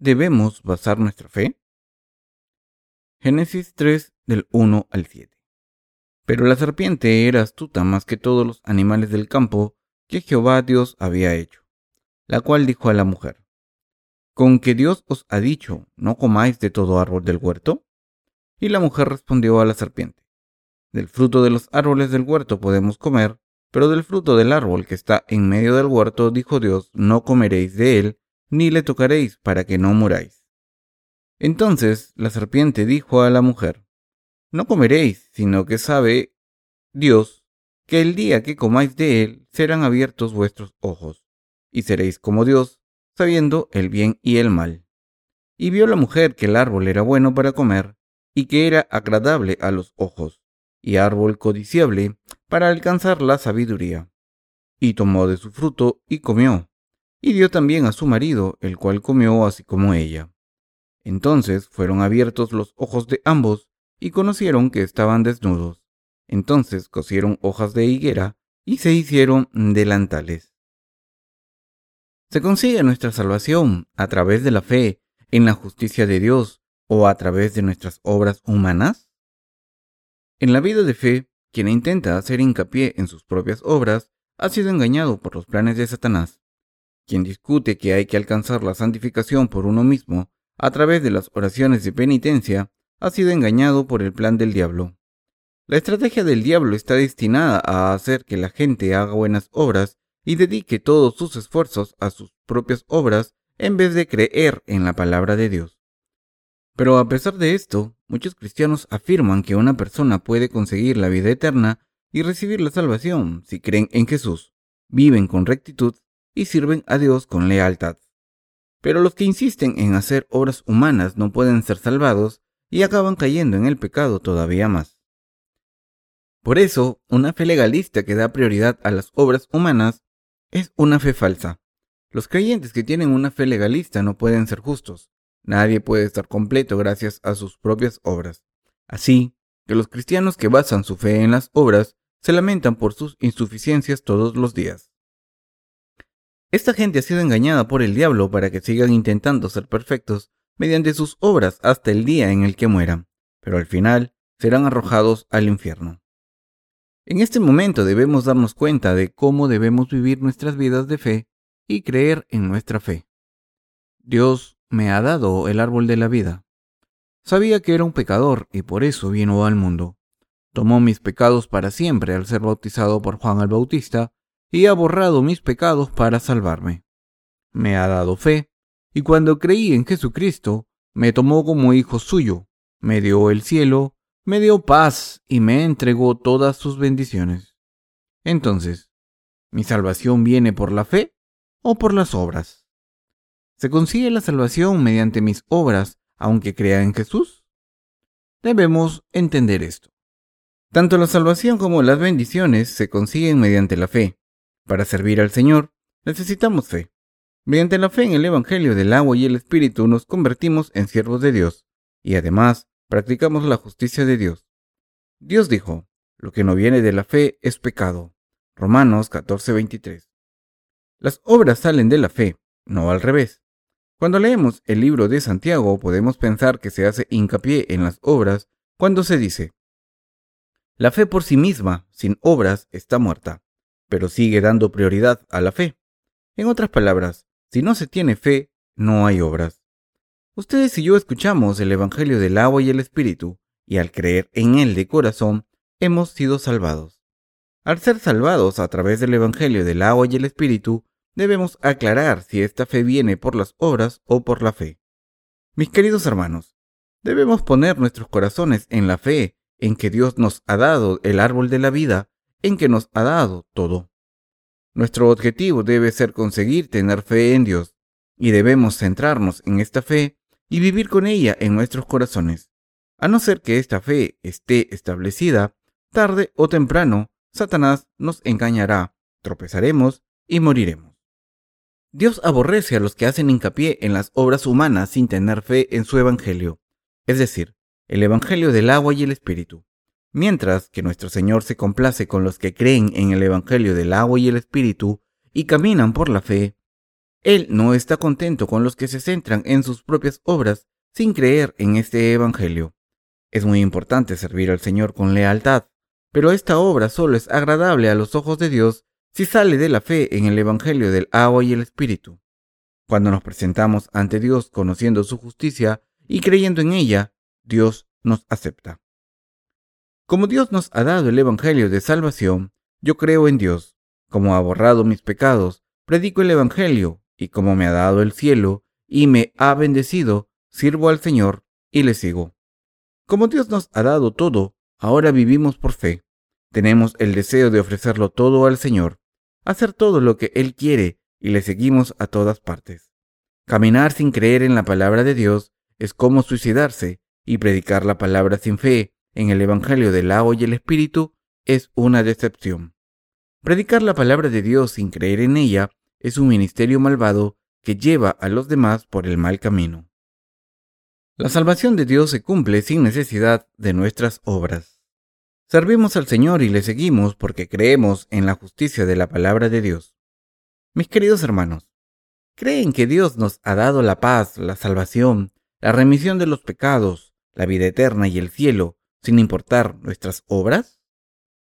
¿En qué debemos basar nuestra fe? Génesis 3 del 1 al 7. Pero la serpiente era astuta más que todos los animales del campo que Jehová Dios había hecho, la cual dijo a la mujer, ¿con que Dios os ha dicho, no comáis de todo árbol del huerto? Y la mujer respondió a la serpiente, del fruto de los árboles del huerto podemos comer, pero del fruto del árbol que está en medio del huerto, dijo Dios, no comeréis de él, ni le tocaréis para que no muráis. Entonces la serpiente dijo a la mujer, No comeréis, sino que sabe Dios que el día que comáis de él serán abiertos vuestros ojos, y seréis como Dios, sabiendo el bien y el mal. Y vio la mujer que el árbol era bueno para comer, y que era agradable a los ojos, y árbol codiciable para alcanzar la sabiduría. Y tomó de su fruto y comió, y dio también a su marido, el cual comió así como ella. Entonces fueron abiertos los ojos de ambos, y conocieron que estaban desnudos. Entonces cosieron hojas de higuera, y se hicieron delantales. ¿Se consigue nuestra salvación a través de la fe en la justicia de Dios o a través de nuestras obras humanas? En la vida de fe, quien intenta hacer hincapié en sus propias obras ha sido engañado por los planes de Satanás. Quien discute que hay que alcanzar la santificación por uno mismo a través de las oraciones de penitencia ha sido engañado por el plan del diablo. La estrategia del diablo está destinada a hacer que la gente haga buenas obras y dedique todos sus esfuerzos a sus propias obras en vez de creer en la palabra de Dios. Pero a pesar de esto, muchos cristianos afirman que una persona puede conseguir la vida eterna y recibir la salvación si creen en Jesús, viven con rectitud y sirven a Dios con lealtad. Pero los que insisten en hacer obras humanas no pueden ser salvados y acaban cayendo en el pecado todavía más. Por eso, una fe legalista que da prioridad a las obras humanas es una fe falsa. Los creyentes que tienen una fe legalista no pueden ser justos. Nadie puede estar completo gracias a sus propias obras. Así que los cristianos que basan su fe en las obras se lamentan por sus insuficiencias todos los días. Esta gente ha sido engañada por el diablo para que sigan intentando ser perfectos mediante sus obras hasta el día en el que mueran, pero al final serán arrojados al infierno. En este momento debemos darnos cuenta de cómo debemos vivir nuestras vidas de fe y creer en nuestra fe. Dios me ha dado el árbol de la vida. Sabía que era un pecador y por eso vino al mundo. Tomó mis pecados para siempre al ser bautizado por Juan el Bautista y ha borrado mis pecados para salvarme. Me ha dado fe, y cuando creí en Jesucristo, me tomó como hijo suyo, me dio el cielo, me dio paz y me entregó todas sus bendiciones. Entonces, ¿mi salvación viene por la fe o por las obras? ¿Se consigue la salvación mediante mis obras aunque crea en Jesús? Debemos entender esto. Tanto la salvación como las bendiciones se consiguen mediante la fe. Para servir al Señor, necesitamos fe. Mediante la fe en el Evangelio del agua y el Espíritu nos convertimos en siervos de Dios y además practicamos la justicia de Dios. Dios dijo, lo que no viene de la fe es pecado. Romanos 14:23. Las obras salen de la fe, no al revés. Cuando leemos el libro de Santiago podemos pensar que se hace hincapié en las obras cuando se dice, la fe por sí misma, sin obras, está muerta pero sigue dando prioridad a la fe. En otras palabras, si no se tiene fe, no hay obras. Ustedes y yo escuchamos el Evangelio del agua y el Espíritu, y al creer en él de corazón, hemos sido salvados. Al ser salvados a través del Evangelio del agua y el Espíritu, debemos aclarar si esta fe viene por las obras o por la fe. Mis queridos hermanos, debemos poner nuestros corazones en la fe en que Dios nos ha dado el árbol de la vida en que nos ha dado todo. Nuestro objetivo debe ser conseguir tener fe en Dios y debemos centrarnos en esta fe y vivir con ella en nuestros corazones. A no ser que esta fe esté establecida, tarde o temprano, Satanás nos engañará, tropezaremos y moriremos. Dios aborrece a los que hacen hincapié en las obras humanas sin tener fe en su Evangelio, es decir, el Evangelio del agua y el Espíritu. Mientras que nuestro Señor se complace con los que creen en el Evangelio del agua y el Espíritu y caminan por la fe, Él no está contento con los que se centran en sus propias obras sin creer en este Evangelio. Es muy importante servir al Señor con lealtad, pero esta obra solo es agradable a los ojos de Dios si sale de la fe en el Evangelio del agua y el Espíritu. Cuando nos presentamos ante Dios conociendo su justicia y creyendo en ella, Dios nos acepta. Como Dios nos ha dado el Evangelio de salvación, yo creo en Dios. Como ha borrado mis pecados, predico el Evangelio, y como me ha dado el cielo y me ha bendecido, sirvo al Señor y le sigo. Como Dios nos ha dado todo, ahora vivimos por fe. Tenemos el deseo de ofrecerlo todo al Señor, hacer todo lo que Él quiere y le seguimos a todas partes. Caminar sin creer en la palabra de Dios es como suicidarse y predicar la palabra sin fe en el Evangelio del agua y el Espíritu es una decepción. Predicar la palabra de Dios sin creer en ella es un ministerio malvado que lleva a los demás por el mal camino. La salvación de Dios se cumple sin necesidad de nuestras obras. Servimos al Señor y le seguimos porque creemos en la justicia de la palabra de Dios. Mis queridos hermanos, ¿creen que Dios nos ha dado la paz, la salvación, la remisión de los pecados, la vida eterna y el cielo sin importar nuestras obras?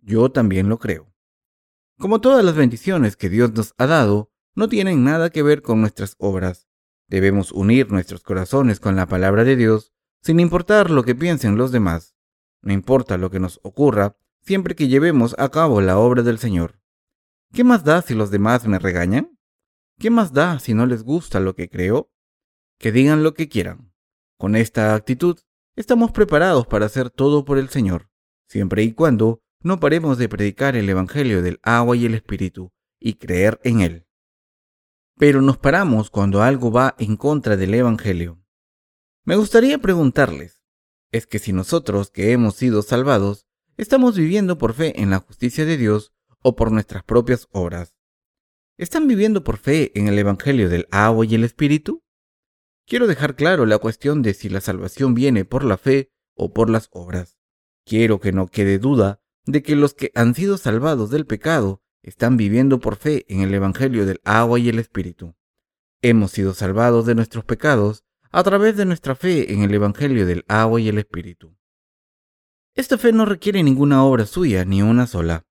Yo también lo creo. Como todas las bendiciones que Dios nos ha dado, no tienen nada que ver con nuestras obras, Debemos unir nuestros corazones con la palabra de Dios sin importar lo que piensen los demás. No importa lo que nos ocurra, siempre que llevemos a cabo la obra del Señor. ¿Qué más da si los demás me regañan? ¿Qué más da si no les gusta lo que creo? Que digan lo que quieran. Con esta actitud, estamos preparados para hacer todo por el Señor, siempre y cuando no paremos de predicar el Evangelio del agua y el Espíritu y creer en Él pero nos paramos cuando algo va en contra del Evangelio. Me gustaría preguntarles, ¿es que si nosotros que hemos sido salvados estamos viviendo por fe en la justicia de Dios o por nuestras propias obras? ¿Están viviendo por fe en el Evangelio del agua y el Espíritu? Quiero dejar claro la cuestión de si la salvación viene por la fe o por las obras. Quiero que no quede duda de que los que han sido salvados del pecado están viviendo por fe en el Evangelio del agua y el Espíritu. Hemos sido salvados de nuestros pecados a través de nuestra fe en el Evangelio del agua y el Espíritu. Esta fe no requiere ninguna obra suya, ni una sola.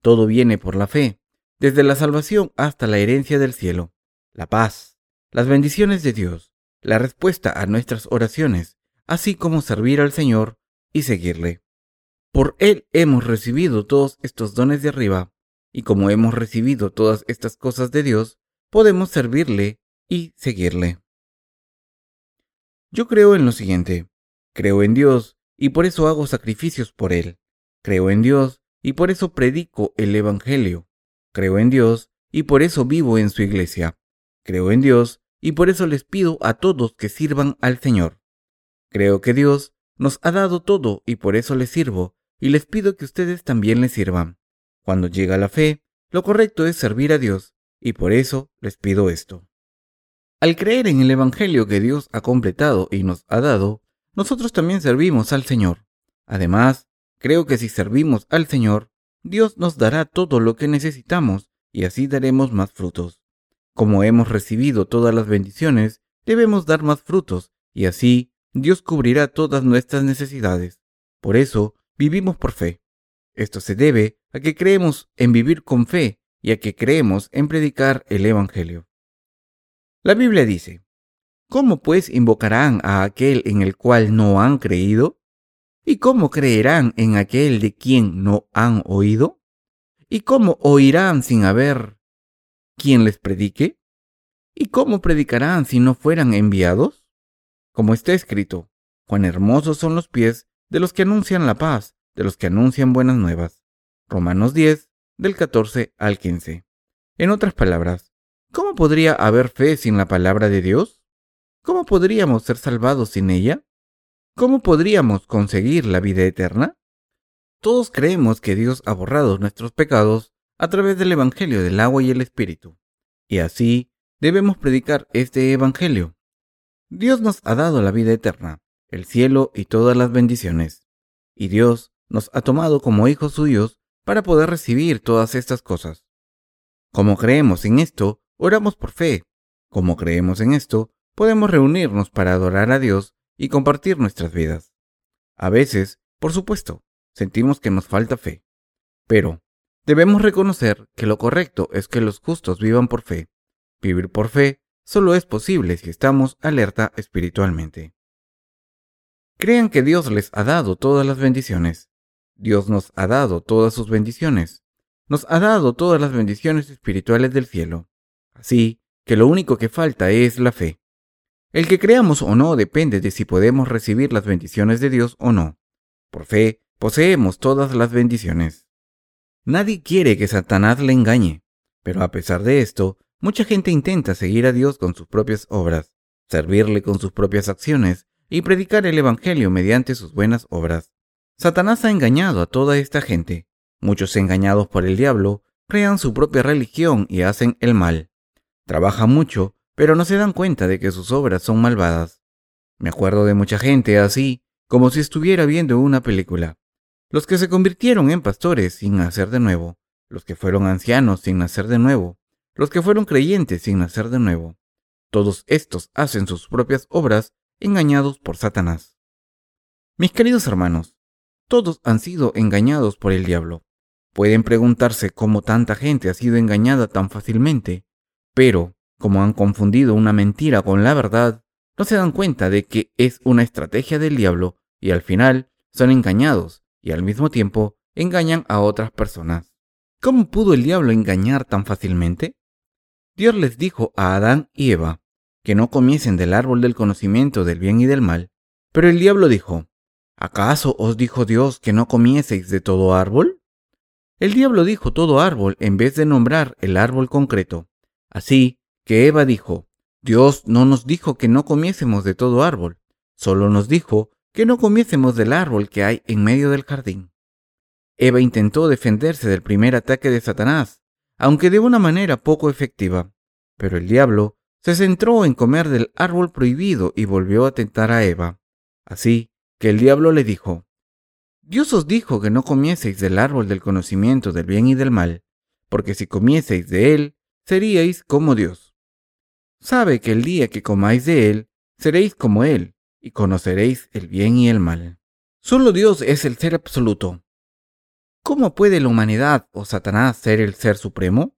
Todo viene por la fe, desde la salvación hasta la herencia del cielo, la paz, las bendiciones de Dios, la respuesta a nuestras oraciones, así como servir al Señor y seguirle. Por Él hemos recibido todos estos dones de arriba y como hemos recibido todas estas cosas de Dios, podemos servirle y seguirle. Yo creo en lo siguiente. Creo en Dios y por eso hago sacrificios por Él. Creo en Dios y por eso predico el Evangelio. Creo en Dios y por eso vivo en su iglesia. Creo en Dios y por eso les pido a todos que sirvan al Señor. Creo que Dios nos ha dado todo y por eso les sirvo y les pido que ustedes también les sirvan. Cuando llega la fe, lo correcto es servir a Dios, y por eso les pido esto. Al creer en el Evangelio que Dios ha completado y nos ha dado, nosotros también servimos al Señor. Además, creo que si servimos al Señor, Dios nos dará todo lo que necesitamos y así daremos más frutos. Como hemos recibido todas las bendiciones, debemos dar más frutos y así Dios cubrirá todas nuestras necesidades. Por eso, vivimos por fe. Esto se debe a que creemos en vivir con fe y a que creemos en predicar el Evangelio. La Biblia dice, ¿Cómo pues invocarán a aquel en el cual no han creído? ¿Y cómo creerán en aquel de quien no han oído? ¿Y cómo oirán sin haber quien les predique? ¿Y cómo predicarán si no fueran enviados? Como está escrito, cuán hermosos son los pies de los que anuncian la paz, de los que anuncian buenas nuevas. Romanos 10, del 14 al 15. En otras palabras, ¿cómo podría haber fe sin la palabra de Dios? ¿Cómo podríamos ser salvados sin ella? ¿Cómo podríamos conseguir la vida eterna? Todos creemos que Dios ha borrado nuestros pecados a través del Evangelio del agua y el Espíritu, y así debemos predicar este Evangelio. Dios nos ha dado la vida eterna, el cielo y todas las bendiciones, y Dios nos ha tomado como hijos suyos para poder recibir todas estas cosas. Como creemos en esto, oramos por fe, Como creemos en esto, podemos reunirnos para adorar a Dios y compartir nuestras vidas. A veces, por supuesto, sentimos que nos falta fe, pero debemos reconocer que lo correcto es que los justos vivan por fe. Vivir por fe solo es posible si estamos alerta espiritualmente. Crean que Dios les ha dado todas las bendiciones. Dios nos ha dado todas sus bendiciones. Nos ha dado todas las bendiciones espirituales del cielo. Así que lo único que falta es la fe. El que creamos o no depende de si podemos recibir las bendiciones de Dios o no. Por fe, poseemos todas las bendiciones. Nadie quiere que Satanás le engañe, pero a pesar de esto, mucha gente intenta seguir a Dios con sus propias obras, servirle con sus propias acciones y predicar el Evangelio mediante sus buenas obras. Satanás ha engañado a toda esta gente. Muchos engañados por el diablo crean su propia religión y hacen el mal. Trabajan mucho, pero no se dan cuenta de que sus obras son malvadas. Me acuerdo de mucha gente así, como si estuviera viendo una película. Los que se convirtieron en pastores sin nacer de nuevo, los que fueron ancianos sin nacer de nuevo, los que fueron creyentes sin nacer de nuevo. Todos estos hacen sus propias obras engañados por Satanás. Mis queridos hermanos, todos han sido engañados por el diablo. Pueden preguntarse cómo tanta gente ha sido engañada tan fácilmente, pero como han confundido una mentira con la verdad, no se dan cuenta de que es una estrategia del diablo y al final son engañados y al mismo tiempo engañan a otras personas. ¿Cómo pudo el diablo engañar tan fácilmente? Dios les dijo a Adán y Eva que no comiesen del árbol del conocimiento del bien y del mal, pero el diablo dijo, ¿acaso os dijo Dios que no comieseis de todo árbol? El diablo dijo todo árbol en vez de nombrar el árbol concreto. Así que Eva dijo, Dios no nos dijo que no comiésemos de todo árbol, solo nos dijo que no comiésemos del árbol que hay en medio del jardín. Eva intentó defenderse del primer ataque de Satanás, aunque de una manera poco efectiva, pero el diablo se centró en comer del árbol prohibido y volvió a tentar a Eva. Así que el diablo le dijo, Dios os dijo que no comieseis del árbol del conocimiento del bien y del mal, porque si comieseis de él, seríais como Dios. Sabe que el día que comáis de él, seréis como él, y conoceréis el bien y el mal. Solo Dios es el ser absoluto. ¿Cómo puede la humanidad o Satanás ser el ser supremo?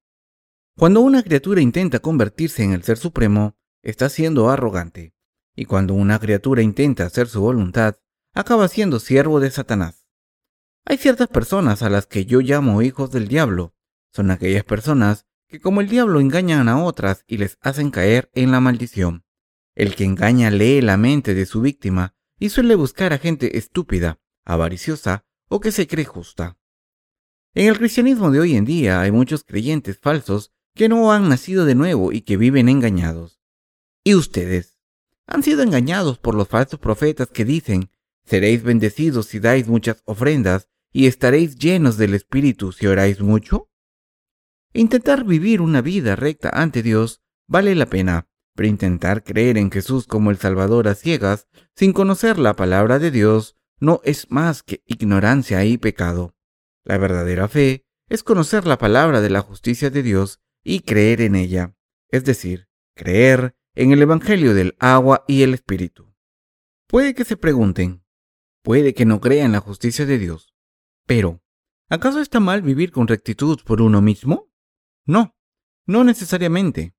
Cuando una criatura intenta convertirse en el ser supremo, está siendo arrogante, y cuando una criatura intenta hacer su voluntad, acaba siendo siervo de Satanás. Hay ciertas personas a las que yo llamo hijos del diablo. Son aquellas personas que como el diablo engañan a otras y les hacen caer en la maldición. El que engaña lee la mente de su víctima y suele buscar a gente estúpida, avariciosa o que se cree justa. En el cristianismo de hoy en día hay muchos creyentes falsos que no han nacido de nuevo y que viven engañados. ¿Y ustedes? ¿Han sido engañados por los falsos profetas que dicen, seréis bendecidos si dais muchas ofrendas y estaréis llenos del Espíritu si oráis mucho? Intentar vivir una vida recta ante Dios vale la pena, pero intentar creer en Jesús como el Salvador a ciegas, sin conocer la palabra de Dios, no es más que ignorancia y pecado. La verdadera fe es conocer la palabra de la justicia de Dios y creer en ella, es decir, creer en el Evangelio del agua y el Espíritu. Puede que se pregunten, puede que no crean la justicia de Dios, pero ¿acaso está mal vivir con rectitud por uno mismo? No, no necesariamente.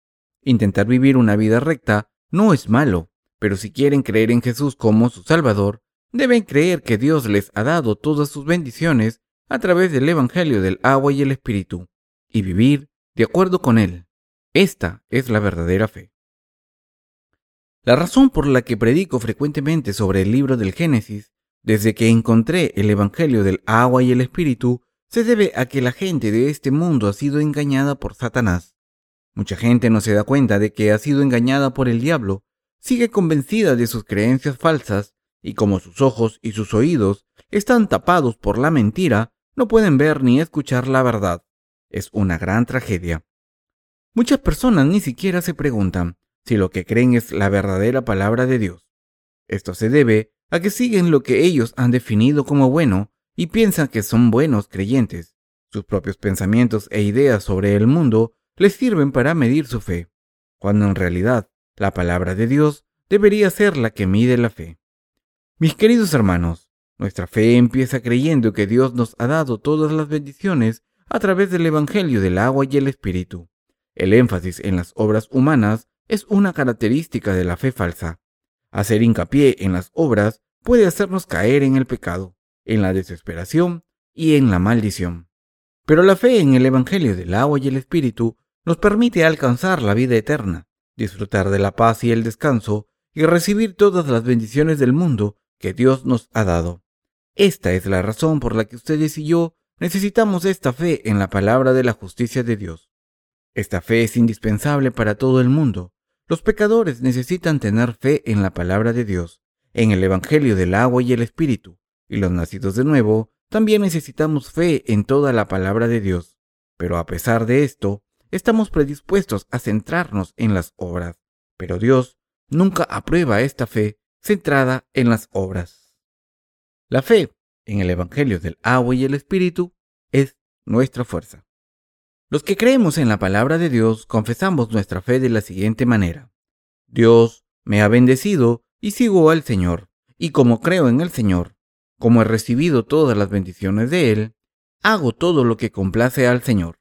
Intentar vivir una vida recta no es malo, pero si quieren creer en Jesús como su Salvador, deben creer que Dios les ha dado todas sus bendiciones a través del Evangelio del agua y el Espíritu, y vivir de acuerdo con Él. Esta es la verdadera fe. La razón por la que predico frecuentemente sobre el libro del Génesis, desde que encontré el Evangelio del agua y el Espíritu, se debe a que la gente de este mundo ha sido engañada por Satanás. Mucha gente no se da cuenta de que ha sido engañada por el diablo, sigue convencida de sus creencias falsas, y como sus ojos y sus oídos están tapados por la mentira, no pueden ver ni escuchar la verdad. Es una gran tragedia. Muchas personas ni siquiera se preguntan si lo que creen es la verdadera palabra de Dios. Esto se debe a que siguen lo que ellos han definido como bueno y piensan que son buenos creyentes. Sus propios pensamientos e ideas sobre el mundo les sirven para medir su fe. cuando en realidad la palabra de Dios debería ser la que mide la fe. Mis queridos hermanos, nuestra fe empieza creyendo que Dios nos ha dado todas las bendiciones a través del Evangelio del agua y el Espíritu. El énfasis en las obras humanas es una característica de la fe falsa. Hacer hincapié en las obras puede hacernos caer en el pecado, en la desesperación y en la maldición. Pero la fe en el Evangelio del agua y el Espíritu nos permite alcanzar la vida eterna, disfrutar de la paz y el descanso y recibir todas las bendiciones del mundo que Dios nos ha dado. Esta es la razón por la que ustedes y yo necesitamos esta fe en la palabra de la justicia de Dios. Esta fe es indispensable para todo el mundo. Los pecadores necesitan tener fe en la palabra de Dios, en el Evangelio del agua y el Espíritu, y los nacidos de nuevo también necesitamos fe en toda la palabra de Dios. Pero a pesar de esto, estamos predispuestos a centrarnos en las obras. Pero Dios nunca aprueba esta fe centrada en las obras. La fe en el Evangelio del agua y el Espíritu es nuestra fuerza. Los que creemos en la palabra de Dios confesamos nuestra fe de la siguiente manera. Dios me ha bendecido y sigo al Señor, y como creo en el Señor, como he recibido todas las bendiciones de Él, hago todo lo que complace al Señor.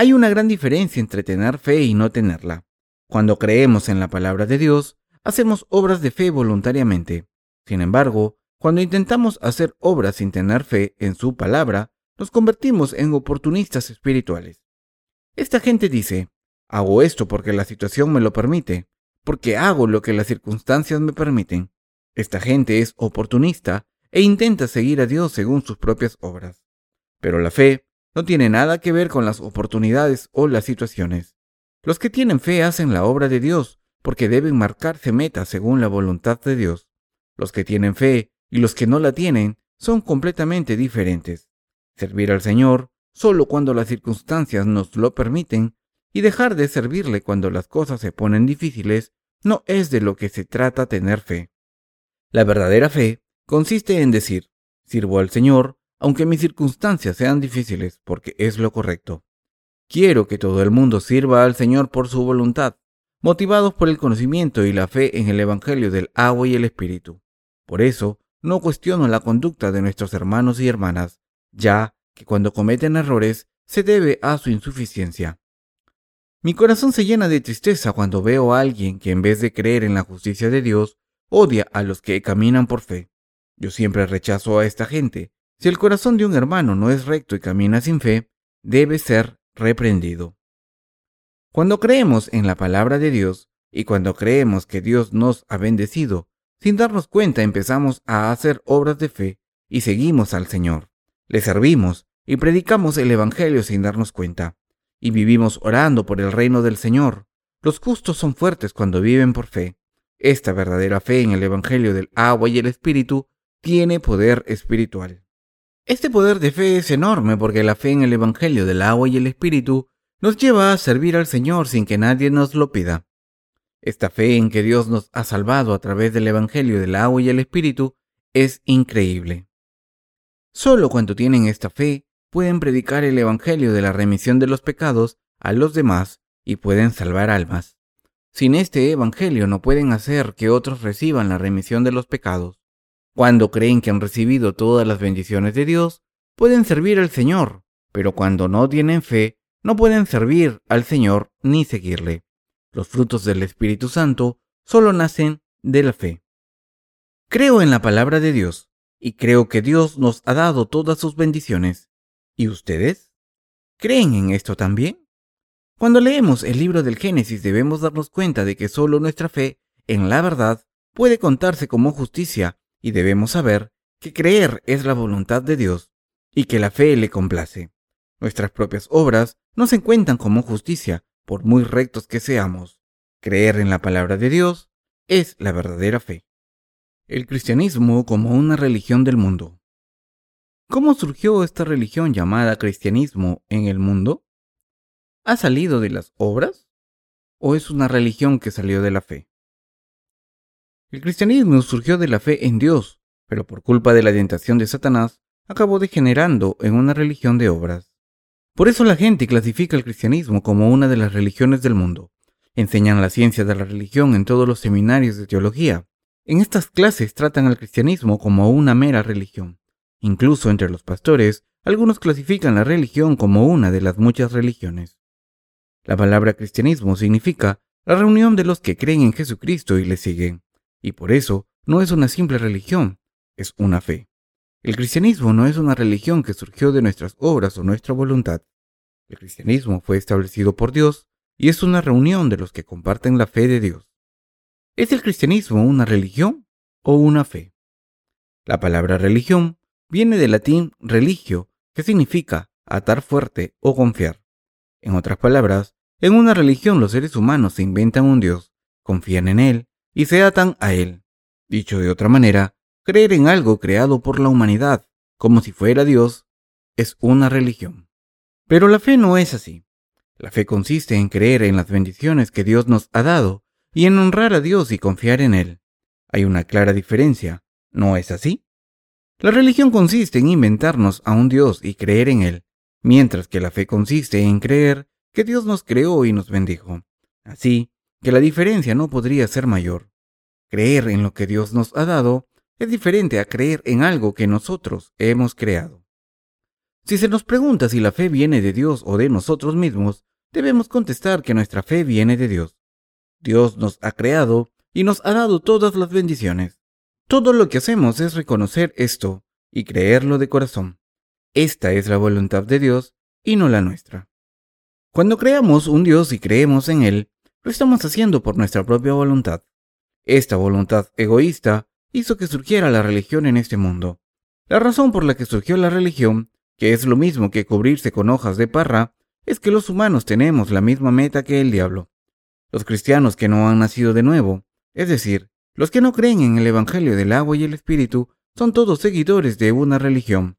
Hay una gran diferencia entre tener fe y no tenerla. Cuando creemos en la palabra de Dios, hacemos obras de fe voluntariamente. Sin embargo, cuando intentamos hacer obras sin tener fe en su palabra, nos convertimos en oportunistas espirituales. Esta gente dice, hago esto porque la situación me lo permite, porque hago lo que las circunstancias me permiten. Esta gente es oportunista e intenta seguir a Dios según sus propias obras. Pero la fe no tiene nada que ver con las oportunidades o las situaciones. Los que tienen fe hacen la obra de Dios porque deben marcarse metas según la voluntad de Dios. Los que tienen fe y los que no la tienen son completamente diferentes. Servir al Señor solo cuando las circunstancias nos lo permiten y dejar de servirle cuando las cosas se ponen difíciles no es de lo que se trata tener fe. La verdadera fe consiste en decir, sirvo al Señor aunque mis circunstancias sean difíciles porque es lo correcto. Quiero que todo el mundo sirva al Señor por su voluntad, motivados por el conocimiento y la fe en el Evangelio del agua y el Espíritu. Por eso, no cuestiono la conducta de nuestros hermanos y hermanas, ya que cuando cometen errores se debe a su insuficiencia. Mi corazón se llena de tristeza cuando veo a alguien que en vez de creer en la justicia de Dios, odia a los que caminan por fe. Yo siempre rechazo a esta gente. Si el corazón de un hermano no es recto y camina sin fe, debe ser reprendido. Cuando creemos en la palabra de Dios y cuando creemos que Dios nos ha bendecido, sin darnos cuenta empezamos a hacer obras de fe y seguimos al Señor. Le servimos y predicamos el Evangelio sin darnos cuenta. Y vivimos orando por el reino del Señor. Los justos son fuertes cuando viven por fe. Esta verdadera fe en el Evangelio del agua y el Espíritu tiene poder espiritual. Este poder de fe es enorme porque la fe en el Evangelio del agua y el Espíritu nos lleva a servir al Señor sin que nadie nos lo pida. Esta fe en que Dios nos ha salvado a través del Evangelio del agua y el Espíritu es increíble. Solo cuando tienen esta fe pueden predicar el Evangelio de la remisión de los pecados a los demás y pueden salvar almas. Sin este Evangelio no pueden hacer que otros reciban la remisión de los pecados. Cuando creen que han recibido todas las bendiciones de Dios, pueden servir al Señor, pero cuando no tienen fe, no pueden servir al Señor ni seguirle. Los frutos del Espíritu Santo solo nacen de la fe. Creo en la palabra de Dios y creo que Dios nos ha dado todas sus bendiciones. ¿Y ustedes? ¿Creen en esto también? Cuando leemos el libro del Génesis debemos darnos cuenta de que solo nuestra fe en la verdad puede contarse como justicia y debemos saber que creer es la voluntad de Dios y que la fe le complace. Nuestras propias obras no se cuentan como justicia, por muy rectos que seamos. Creer en la palabra de Dios es la verdadera fe. El cristianismo como una religión del mundo. ¿Cómo surgió esta religión llamada cristianismo en el mundo? ¿Ha salido de las obras? ¿O es una religión que salió de la fe? El cristianismo surgió de la fe en Dios, pero por culpa de la tentación de Satanás, acabó degenerando en una religión de obras. Por eso la gente clasifica el cristianismo como una de las religiones del mundo. Enseñan la ciencia de la religión en todos los seminarios de teología. En estas clases tratan al cristianismo como una mera religión. Incluso entre los pastores, algunos clasifican la religión como una de las muchas religiones. La palabra cristianismo significa la reunión de los que creen en Jesucristo y le siguen, y por eso no es una simple religión, es una fe. El cristianismo no es una religión que surgió de nuestras obras o nuestra voluntad. El cristianismo fue establecido por Dios y es una reunión de los que comparten la fe de Dios. ¿Es el cristianismo una religión o una fe? La palabra religión viene del latín religio, que significa atar fuerte o confiar. En otras palabras, en una religión los seres humanos se inventan un Dios, confían en Él y se atan a Él. Dicho de otra manera, creer en algo creado por la humanidad, como si fuera Dios, es una religión. Pero la fe no es así. La fe consiste en creer en las bendiciones que Dios nos ha dado y en honrar a Dios y confiar en Él. Hay una clara diferencia, ¿no es así? La religión consiste en inventarnos a un Dios y creer en Él, mientras que la fe consiste en creer que Dios nos creó y nos bendijo. Así que la diferencia no podría ser mayor. Creer en lo que Dios nos ha dado es diferente a creer en algo que nosotros hemos creado. Si se nos pregunta si la fe viene de Dios o de nosotros mismos, debemos contestar que nuestra fe viene de Dios. Dios nos ha creado y nos ha dado todas las bendiciones. Todo lo que hacemos es reconocer esto y creerlo de corazón. Esta es la voluntad de Dios y no la nuestra. Cuando creamos un Dios y creemos en Él, lo estamos haciendo por nuestra propia voluntad. Esta voluntad egoísta hizo que surgiera la religión en este mundo. La razón por la que surgió la religión, que es lo mismo que cubrirse con hojas de parra, es que los humanos tenemos la misma meta que el diablo. Los cristianos que no han nacido de nuevo, es decir, los que no creen en el Evangelio del agua y el Espíritu, son todos seguidores de una religión.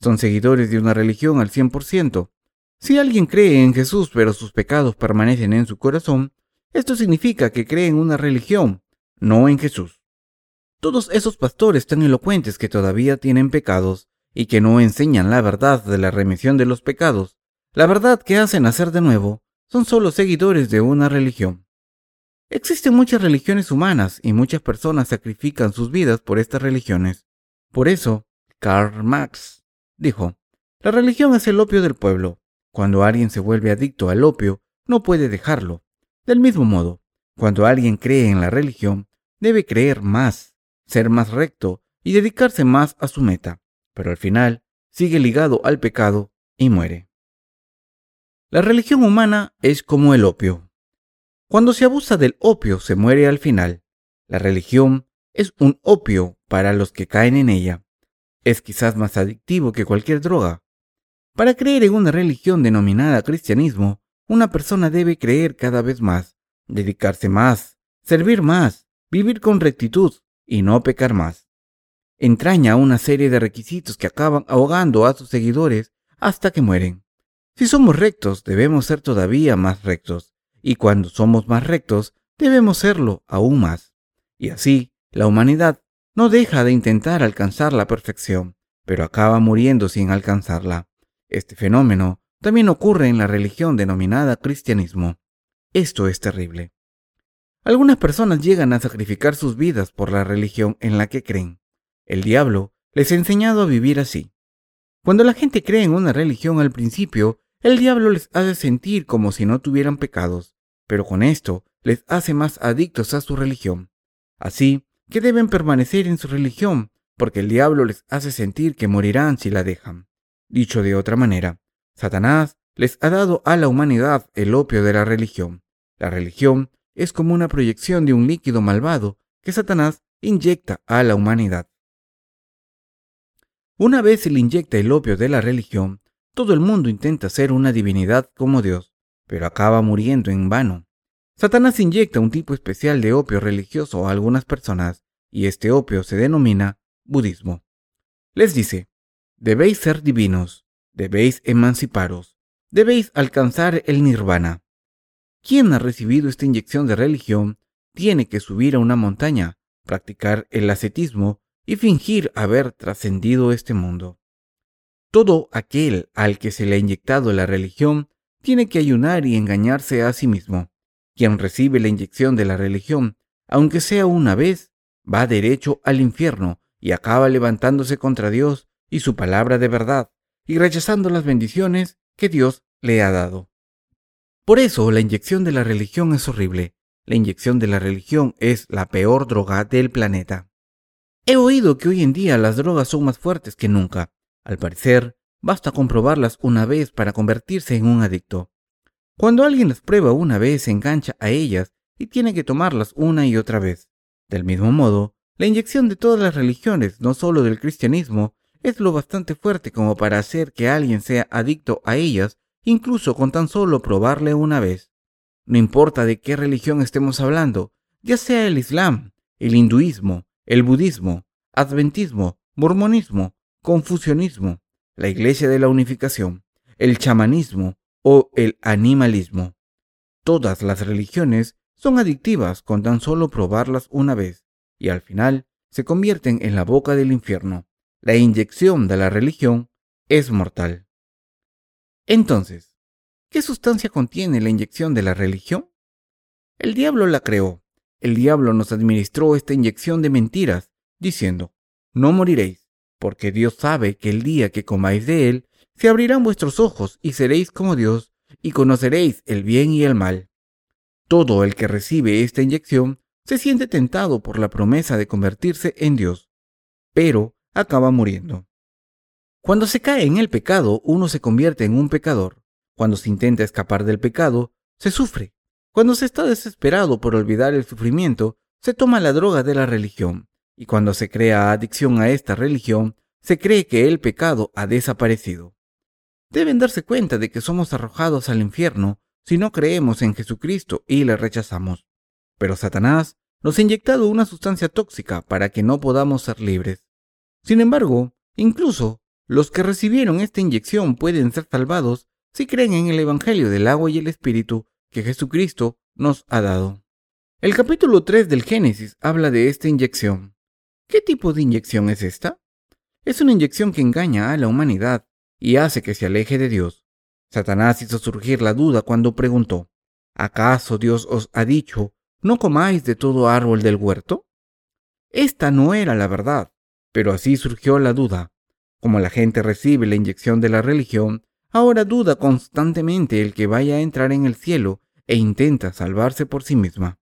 Son seguidores de una religión al 100%. Si alguien cree en Jesús pero sus pecados permanecen en su corazón, esto significa que cree en una religión, no en Jesús. Todos esos pastores tan elocuentes que todavía tienen pecados y que no enseñan la verdad de la remisión de los pecados, la verdad que hacen nacer de nuevo son solo seguidores de una religión. Existen muchas religiones humanas y muchas personas sacrifican sus vidas por estas religiones. Por eso, Karl Marx dijo, la religión es el opio del pueblo. Cuando alguien se vuelve adicto al opio, no puede dejarlo. Del mismo modo, cuando alguien cree en la religión, debe creer más, ser más recto y dedicarse más a su meta, pero al final sigue ligado al pecado y muere. La religión humana es como el opio. Cuando se abusa del opio se muere al final. La religión es un opio para los que caen en ella. Es quizás más adictivo que cualquier droga. Para creer en una religión denominada cristianismo, una persona debe creer cada vez más, dedicarse más, servir más, vivir con rectitud y no pecar más. Entraña una serie de requisitos que acaban ahogando a sus seguidores hasta que mueren. Si somos rectos, debemos ser todavía más rectos, y cuando somos más rectos, debemos serlo aún más. Y así, la humanidad no deja de intentar alcanzar la perfección, pero acaba muriendo sin alcanzarla. Este fenómeno también ocurre en la religión denominada cristianismo. Esto es terrible. Algunas personas llegan a sacrificar sus vidas por la religión en la que creen. El diablo les ha enseñado a vivir así. Cuando la gente cree en una religión al principio, el diablo les hace sentir como si no tuvieran pecados, pero con esto les hace más adictos a su religión. Así que deben permanecer en su religión, porque el diablo les hace sentir que morirán si la dejan. Dicho de otra manera, Satanás les ha dado a la humanidad el opio de la religión. La religión es como una proyección de un líquido malvado que Satanás inyecta a la humanidad. Una vez se le inyecta el opio de la religión, todo el mundo intenta ser una divinidad como Dios, pero acaba muriendo en vano. Satanás inyecta un tipo especial de opio religioso a algunas personas, y este opio se denomina budismo. Les dice, debéis ser divinos, debéis emanciparos, debéis alcanzar el nirvana. Quien ha recibido esta inyección de religión tiene que subir a una montaña, practicar el ascetismo y fingir haber trascendido este mundo. Todo aquel al que se le ha inyectado la religión tiene que ayunar y engañarse a sí mismo. Quien recibe la inyección de la religión, aunque sea una vez, va derecho al infierno y acaba levantándose contra Dios y su palabra de verdad, y rechazando las bendiciones que Dios le ha dado. Por eso la inyección de la religión es horrible. La inyección de la religión es la peor droga del planeta. He oído que hoy en día las drogas son más fuertes que nunca. Al parecer, basta comprobarlas una vez para convertirse en un adicto. Cuando alguien las prueba una vez, se engancha a ellas y tiene que tomarlas una y otra vez. Del mismo modo, la inyección de todas las religiones, no solo del cristianismo, es lo bastante fuerte como para hacer que alguien sea adicto a ellas incluso con tan solo probarle una vez. No importa de qué religión estemos hablando, ya sea el Islam, el hinduismo, el budismo, adventismo, mormonismo, confucianismo, la Iglesia de la Unificación, el chamanismo o el animalismo. Todas las religiones son adictivas con tan solo probarlas una vez y al final se convierten en la boca del infierno. La inyección de la religión es mortal. Entonces, ¿qué sustancia contiene la inyección de la religión? El diablo la creó. El diablo nos administró esta inyección de mentiras, diciendo, no moriréis, porque Dios sabe que el día que comáis de él, se abrirán vuestros ojos y seréis como Dios, y conoceréis el bien y el mal. Todo el que recibe esta inyección se siente tentado por la promesa de convertirse en Dios, pero acaba muriendo. Cuando se cae en el pecado, uno se convierte en un pecador. Cuando se intenta escapar del pecado, se sufre. Cuando se está desesperado por olvidar el sufrimiento, se toma la droga de la religión. Y cuando se crea adicción a esta religión, se cree que el pecado ha desaparecido. Deben darse cuenta de que somos arrojados al infierno si no creemos en Jesucristo y le rechazamos. Pero Satanás nos ha inyectado una sustancia tóxica para que no podamos ser libres. Sin embargo, incluso los que recibieron esta inyección pueden ser salvados si creen en el Evangelio del agua y el Espíritu que Jesucristo nos ha dado. El capítulo 3 del Génesis habla de esta inyección. ¿Qué tipo de inyección es esta? Es una inyección que engaña a la humanidad y hace que se aleje de Dios. Satanás hizo surgir la duda cuando preguntó, ¿acaso Dios os ha dicho, no comáis de todo árbol del huerto? Esta no era la verdad, pero así surgió la duda, como la gente recibe la inyección de la religión, ahora duda constantemente el que vaya a entrar en el cielo e intenta salvarse por sí misma.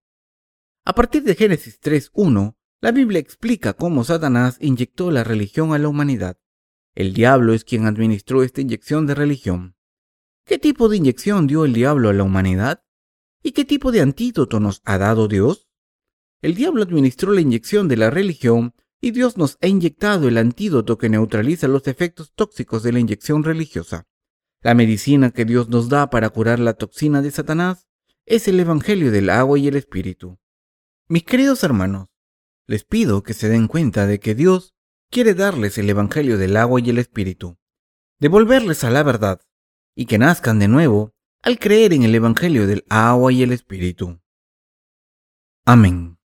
A partir de Génesis 3.1, la Biblia explica cómo Satanás inyectó la religión a la humanidad. El diablo es quien administró esta inyección de religión. ¿Qué tipo de inyección dio el diablo a la humanidad? ¿Y qué tipo de antídoto nos ha dado Dios? El diablo administró la inyección de la religión y Dios nos ha inyectado el antídoto que neutraliza los efectos tóxicos de la inyección religiosa. La medicina que Dios nos da para curar la toxina de Satanás es el Evangelio del agua y el Espíritu. Mis queridos hermanos, les pido que se den cuenta de que Dios quiere darles el Evangelio del agua y el Espíritu, devolverles a la verdad, y que nazcan de nuevo al creer en el Evangelio del agua y el Espíritu. Amén.